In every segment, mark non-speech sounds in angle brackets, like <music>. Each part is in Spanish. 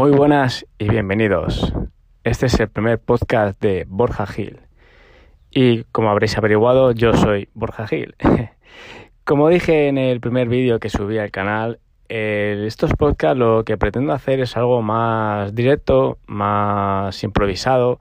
Muy buenas y bienvenidos. Este es el primer podcast de Borja Gil. Y como habréis averiguado, yo soy Borja Gil. <laughs> como dije en el primer vídeo que subí al canal, estos podcasts lo que pretendo hacer es algo más directo, más improvisado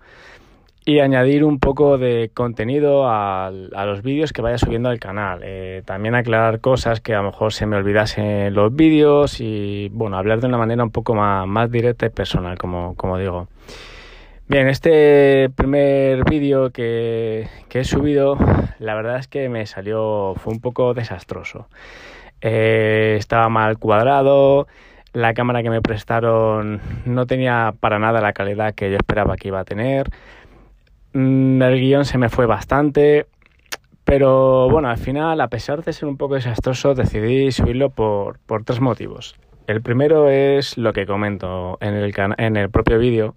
y añadir un poco de contenido a, los vídeos que vaya subiendo al canal. Eh, también aclarar cosas que a lo mejor se me olvidasen en los vídeos y bueno, hablar de una manera un poco más, directa y personal, como, como digo. Bien, este primer vídeo que, he subido, la verdad es que me salió, fue un poco desastroso. Eh, estaba mal cuadrado, la cámara que me prestaron no tenía para nada la calidad que yo esperaba que iba a tener. Mm, el guion se me fue bastante, pero bueno, al final, a pesar de ser un poco desastroso, decidí subirlo por, por tres motivos. El primero es lo que comento en el, en el propio vídeo,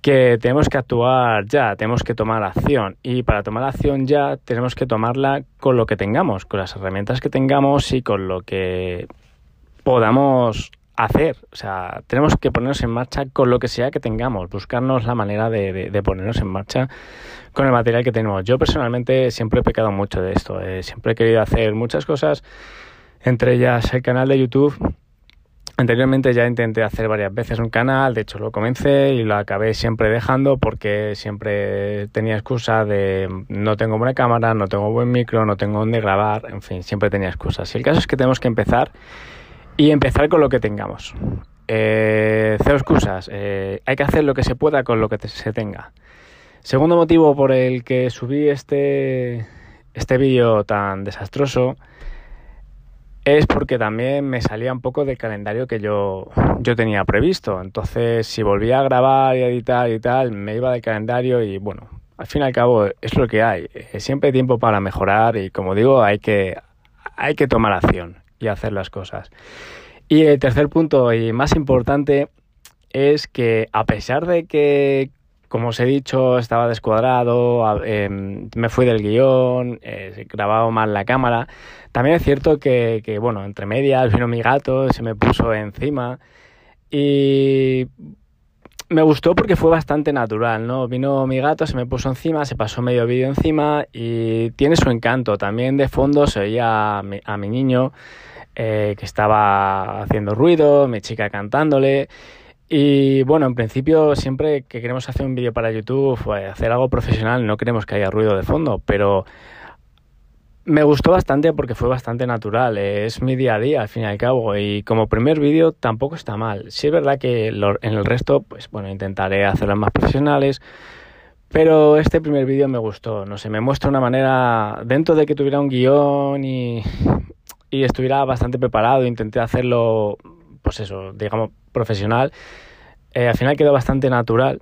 que tenemos que actuar ya, tenemos que tomar acción y para tomar acción ya tenemos que tomarla con lo que tengamos, con las herramientas que tengamos y con lo que podamos hacer. O sea, tenemos que ponernos en marcha con lo que sea que tengamos, buscarnos la manera de, ponernos en marcha con el material que tenemos. Yo personalmente siempre he pecado mucho de esto. Eh, siempre he querido hacer muchas cosas, entre ellas el canal de YouTube. Anteriormente ya intenté hacer varias veces un canal, de hecho lo comencé y lo acabé siempre dejando porque siempre tenía excusa de no tengo buena cámara, no tengo buen micro, no tengo dónde grabar, en fin, siempre tenía excusas. Y el caso es que tenemos que empezar y empezar con lo que tengamos. Eh, cero excusas, eh, hay que hacer lo que se pueda con lo que se tenga. Segundo motivo por el que subí este, este vídeo tan desastroso es porque también me salía un poco del calendario que yo, yo tenía previsto. Entonces, si volvía a grabar y editar y tal, me iba del calendario y bueno, al fin y al cabo es lo que hay. Eh, siempre hay tiempo para mejorar y como digo, hay que, hay que tomar acción y hacer las cosas. Y el tercer punto y más importante es que a pesar de que, como os he dicho, estaba descuadrado, em, me fui del guion, eh, grababa mal la cámara, también es cierto que, que, bueno, entre medias vino mi gato, se me puso encima y me gustó porque fue bastante natural, ¿no? Vino mi gato, se me puso encima, se pasó medio vídeo encima y tiene su encanto. También de fondo se oía a mi, niño eh, que estaba haciendo ruido, mi chica cantándole. Y bueno, en principio siempre que queremos hacer un vídeo para YouTube o hacer algo profesional no queremos que haya ruido de fondo, pero me gustó bastante porque fue bastante natural, es mi día a día al fin y al cabo y como primer vídeo tampoco está mal. Sí es verdad que en el resto, pues bueno, intentaré hacerlos más profesionales, pero este primer vídeo me gustó, no sé, me muestra una manera, dentro de que tuviera un guion y, y estuviera bastante preparado, intenté hacerlo, pues eso, digamos, profesional, eh, al final quedó bastante natural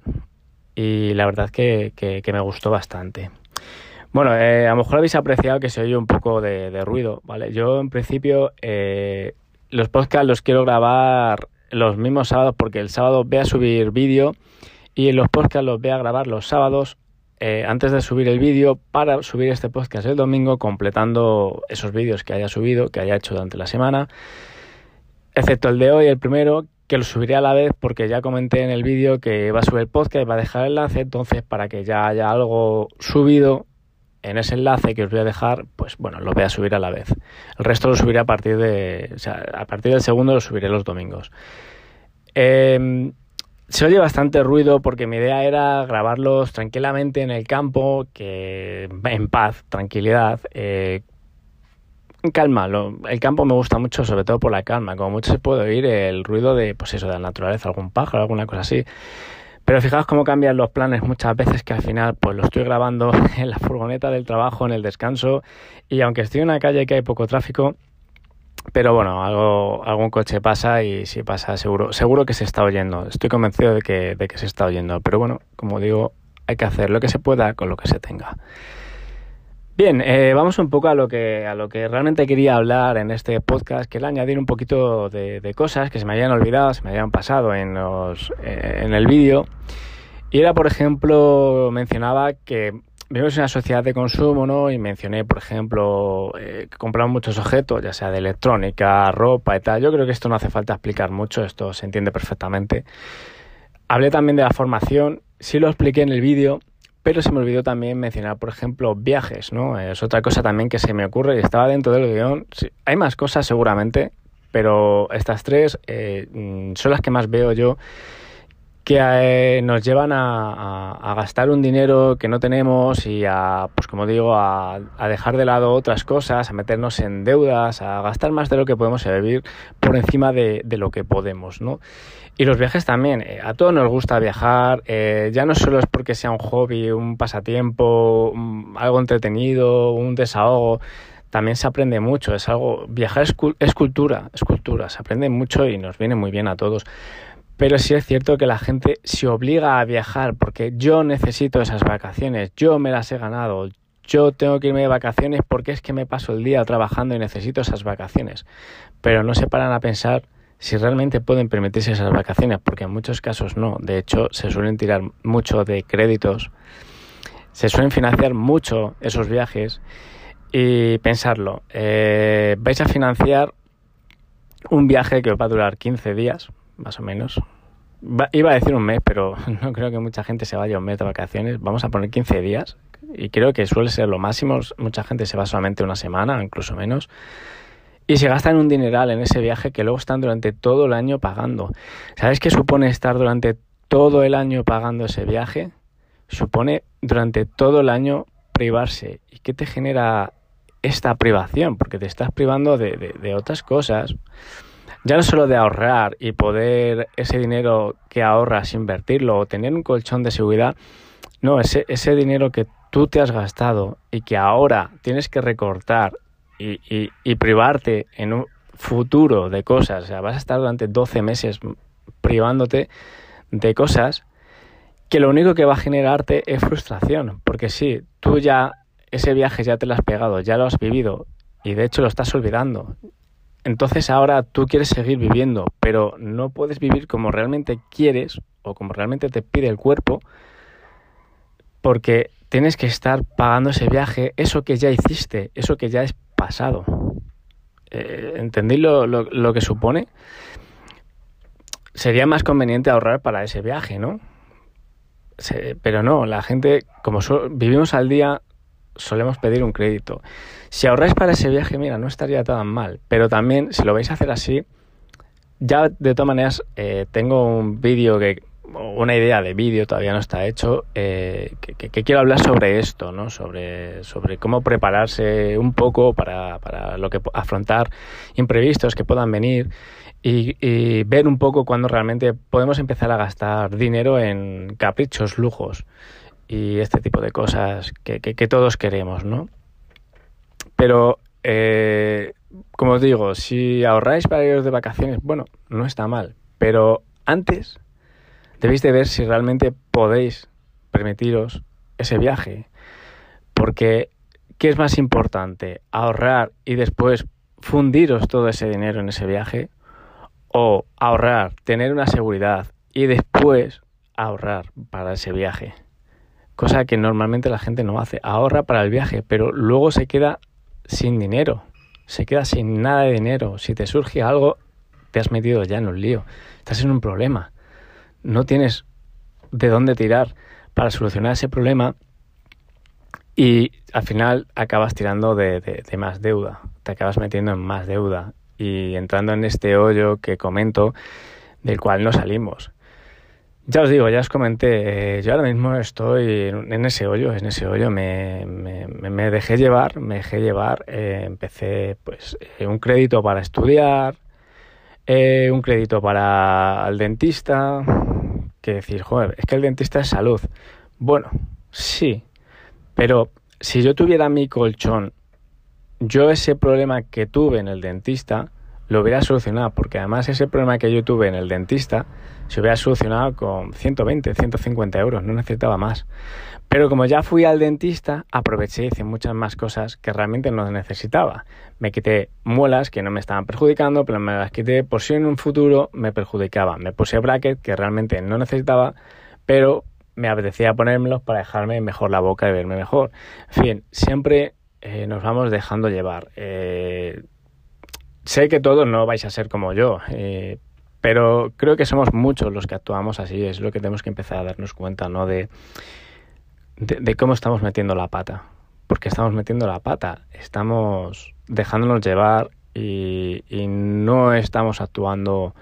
y la verdad que, que me gustó bastante. Bueno, eh, a lo mejor habéis apreciado que se oye un poco de, ruido, ¿vale? Yo en principio eh, los podcasts los quiero grabar los mismos sábados porque el sábado voy a subir vídeo y los podcasts los voy a grabar los sábados eh, antes de subir el vídeo para subir este podcast el domingo completando esos vídeos que haya subido, que haya hecho durante la semana, excepto el de hoy, el primero, que lo subiré a la vez porque ya comenté en el vídeo que va a subir el podcast y va a dejar el enlace, entonces para que ya haya algo subido en ese enlace que os voy a dejar, pues bueno, lo voy a subir a la vez. El resto lo subiré a partir de, o sea, a partir del segundo lo subiré los domingos. Em, se oye bastante ruido porque mi idea era grabarlos tranquilamente en el campo, que en paz, tranquilidad, eh, calma. el campo me gusta mucho, sobre todo por la calma. Como mucho se puede oír el ruido de, pues eso, de la naturaleza, algún pájaro, alguna cosa así. Pero fijaos cómo cambian los planes muchas veces que al final pues lo estoy grabando <laughs> en la furgoneta del trabajo, en el descanso y aunque estoy en una calle que hay poco tráfico, pero bueno, algo, algún coche pasa y si pasa seguro, seguro que se está oyendo. Estoy convencido de que, de que se está oyendo. Pero bueno, como digo, hay que hacer lo que se pueda con lo que se tenga. Bien, eh, vamos un poco a lo que realmente quería hablar en este podcast, que era añadir un poquito de, cosas que se me habían olvidado, se me habían pasado en los eh, en el vídeo. Y era, por ejemplo, mencionaba que vivimos en una sociedad de consumo, ¿no? Y mencioné, por ejemplo, eh, que compramos muchos objetos, ya sea de electrónica, ropa y tal. Yo creo que esto no hace falta explicar mucho, esto se entiende perfectamente. Hablé también de la formación, sí lo expliqué en el vídeo, pero se me olvidó también mencionar, por ejemplo, viajes, ¿no? Es otra cosa también que se me ocurre y estaba dentro del guion. hay más cosas seguramente, pero estas tres eh, mm, son las que más veo yo que eh, nos llevan a, gastar un dinero que no tenemos y a, pues como digo, a, dejar de lado otras cosas, a meternos en deudas, a gastar más de lo que podemos vivir por encima de, lo que podemos, ¿no? Y los viajes también, eh, a todos nos gusta viajar, eh, ya no solo es porque sea un hobby, un pasatiempo, algo entretenido, un desahogo, también se aprende mucho, es algo, viajar es, es cultura, es cultura, se aprende mucho y nos viene muy bien a todos. Pero sí es cierto que la gente se obliga a viajar porque yo necesito esas vacaciones, yo me las he ganado, yo tengo que irme de vacaciones porque es que me paso el día trabajando y necesito esas vacaciones. Pero no se paran a pensar si realmente pueden permitirse esas vacaciones, porque en muchos casos no. De hecho, se suelen tirar mucho de créditos, se suelen financiar mucho esos viajes y pensarlo, eh, vais a financiar un viaje que os va a durar 15 días, más o menos. iba a decir un mes, pero <laughs> no creo que mucha gente se vaya un mes de vacaciones. Vamos a poner 15 días y creo que suele ser lo máximo. Mucha gente se va solamente una semana, incluso menos. Y se gastan un dineral en ese viaje que luego están durante todo el año pagando. ¿Sabes qué supone estar durante todo el año pagando ese viaje? Supone durante todo el año privarse. ¿Y qué te genera esta privación? Porque te estás privando de, de otras cosas ya no solo de ahorrar y poder ese dinero que ahorras invertirlo o tener un colchón de seguridad, no, ese, ese dinero que tú te has gastado y que ahora tienes que recortar y, y, privarte en un futuro de cosas, o sea, vas a estar durante 12 meses privándote de cosas que lo único que va a generarte es frustración, porque sí, tú ya ese viaje ya te lo has pegado, ya lo has vivido y de hecho lo estás olvidando entonces ahora tú quieres seguir viviendo, pero no puedes vivir como realmente quieres o como realmente te pide el cuerpo, porque tienes que estar pagando ese viaje, eso que ya hiciste, eso que ya es pasado. Eh, ¿Entendí lo, que supone? Sería más conveniente ahorrar para ese viaje, ¿no? pero no, la gente, como vivimos al día, solemos pedir un crédito. Si ahorráis para ese viaje, mira, no estaría tan mal. Pero también, si lo vais a hacer así, ya de todas maneras eh, tengo un vídeo que una idea de vídeo todavía no está hecho eh, que, quiero hablar sobre esto no sobre sobre cómo prepararse un poco para, para lo que afrontar imprevistos que puedan venir y, ver un poco cuándo realmente podemos empezar a gastar dinero en caprichos lujos y este tipo de cosas que, que, todos queremos, ¿no? Pero, eh, como os digo, si ahorráis para iros de vacaciones, bueno, no está mal, pero antes debéis de ver si realmente podéis permitiros ese viaje, porque ¿qué es más importante? ¿Ahorrar y después fundiros todo ese dinero en ese viaje? ¿O ahorrar, tener una seguridad y después ahorrar para ese viaje? Cosa que normalmente la gente no hace. Ahorra para el viaje, pero luego se queda sin dinero, se queda sin nada de dinero. Si te surge algo, te has metido ya en un lío, estás en un problema. No tienes de dónde tirar para solucionar ese problema y al final acabas tirando de, de más deuda, te acabas metiendo en más deuda y entrando en este hoyo que comento del cual no salimos. Ya os digo, ya os comenté, eh, yo ahora mismo estoy en, ese hoyo, en ese hoyo me, me, dejé llevar, me dejé llevar, eh, empecé pues eh, un crédito para estudiar, un crédito para el dentista, que decir, joder, es que el dentista es salud. Bueno, sí, pero si yo tuviera mi colchón, yo ese problema que tuve en el dentista, lo hubiera solucionado, porque además ese problema que yo tuve en el dentista se hubiera solucionado con 120, 150 euros, no necesitaba más. Pero como ya fui al dentista, aproveché y hice muchas más cosas que realmente no necesitaba. Me quité muelas que no me estaban perjudicando, pero me las quité por si en un futuro me perjudicaban. Me puse bracket que realmente no necesitaba, pero me apetecía ponérmelos para dejarme mejor la boca y verme mejor. En fin, siempre eh, nos vamos dejando llevar. Eh, sé que todos no vais a ser como yo, eh, pero creo que somos muchos los que actuamos así. Es lo que tenemos que empezar a darnos cuenta, ¿no? De, de, cómo estamos metiendo la pata. Porque estamos metiendo la pata, estamos dejándonos llevar y, y no estamos actuando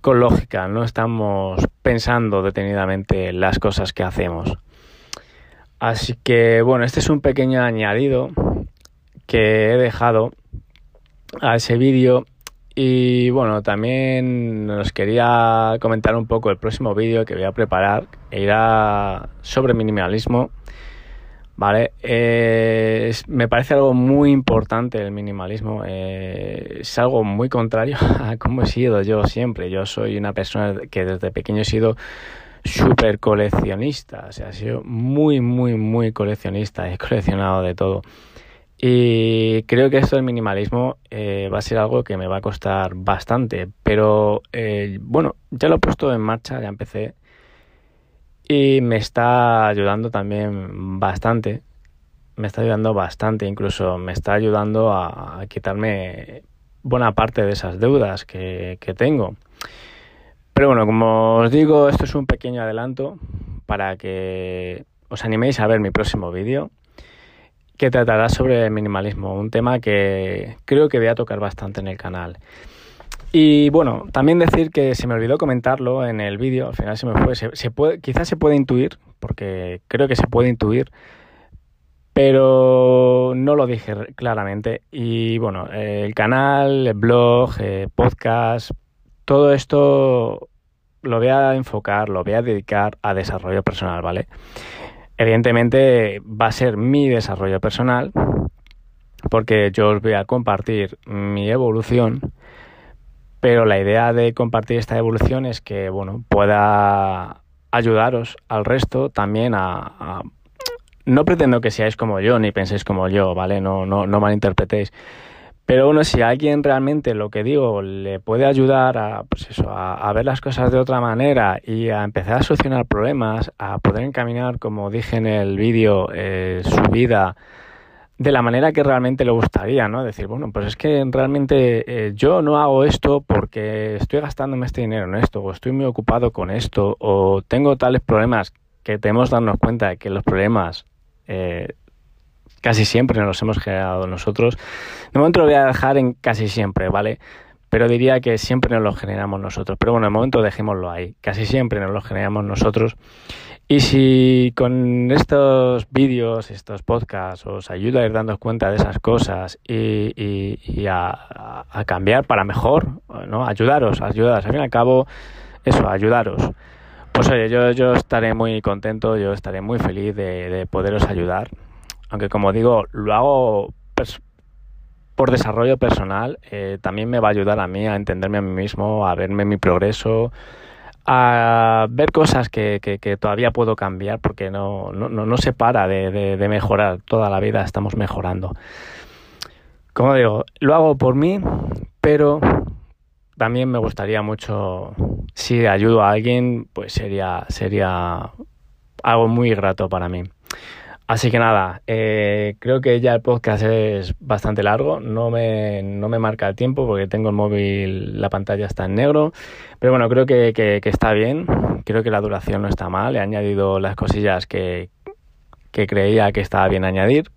con lógica, no estamos pensando detenidamente las cosas que hacemos. Así que bueno, este es un pequeño añadido que he dejado a ese vídeo y bueno, también os quería comentar un poco el próximo vídeo que voy a preparar, irá sobre minimalismo, ¿vale? me parece algo muy importante el minimalismo, eh, es algo muy contrario <laughs> a cómo he sido yo siempre, yo soy una persona que desde pequeño he sido súper coleccionista, o sea, he sido muy, muy, muy coleccionista, he coleccionado de todo. Y creo que esto del minimalismo eh, va a ser algo que me va a costar bastante, pero eh, bueno, ya lo he puesto en marcha, ya empecé y me está ayudando también bastante, me está ayudando bastante, incluso me está ayudando a, quitarme buena parte de esas deudas que, que tengo. Pero bueno, como os digo, esto es un pequeño adelanto para que os animéis a ver mi próximo vídeo que tratará sobre el minimalismo, un tema que creo que voy a tocar bastante en el canal. Y bueno, también decir que se me olvidó comentarlo en el vídeo, al final se me fue, se, puede, quizás se puede intuir, porque creo que se puede intuir, pero no lo dije claramente. Y bueno, el canal, el blog, eh, podcast, todo esto lo voy a enfocar, lo voy a dedicar a desarrollo personal, ¿vale? Evidentemente va a ser mi desarrollo personal porque yo os voy a compartir mi evolución, pero la idea de compartir esta evolución es que bueno, pueda ayudaros al resto también a, no pretendo que seáis como yo ni penséis como yo, ¿vale? No, no, no malinterpretéis. Pero bueno, si alguien realmente lo que digo le puede ayudar a, pues eso, a, ver las cosas de otra manera y a empezar a solucionar problemas, a poder encaminar, como dije en el vídeo, eh, su vida de la manera que realmente le gustaría, ¿no? Decir, bueno, pues es que realmente eh, yo no hago esto porque estoy gastándome este dinero en esto, o estoy muy ocupado con esto, o tengo tales problemas que tenemos que darnos cuenta de que los problemas eh, casi siempre nos los hemos generado nosotros. De momento lo voy a dejar en casi siempre, ¿vale? Pero diría que siempre nos lo generamos nosotros. Pero bueno, de momento dejémoslo ahí. Casi siempre nos lo generamos nosotros. Y si con estos vídeos, estos podcasts, os ayuda a ir dando cuenta de esas cosas y, a, cambiar para mejor, ¿no? Ayudaros, ayudaros. Al fin y al cabo, eso, ayudaros. Pues oye, yo, yo estaré muy contento, yo estaré muy feliz de, de poderos ayudar aunque como digo, lo hago por desarrollo personal, eh, también me va a ayudar a mí a entenderme a mí mismo, a verme mi progreso, a ver cosas que, que, todavía puedo cambiar porque no, no, no se para de, de, mejorar, toda la vida estamos mejorando. Como digo, lo hago por mí, pero también me gustaría mucho, si ayudo a alguien, pues sería, sería algo muy grato para mí. Así que nada, eh, creo que ya el podcast es bastante largo, no me, no me marca el tiempo porque tengo el móvil, la pantalla está en negro, pero bueno, creo que, que, está bien, creo que la duración no está mal, he añadido las cosillas que, que creía que estaba bien añadir.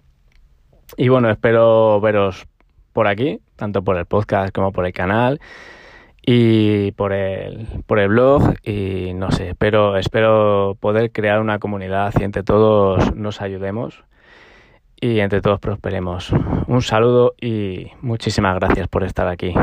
Y bueno, espero veros por aquí, tanto por el podcast como por el canal y por el, por el blog y no sé, pero espero poder crear una comunidad y entre todos nos ayudemos y entre todos prosperemos. Un saludo y muchísimas gracias por estar aquí.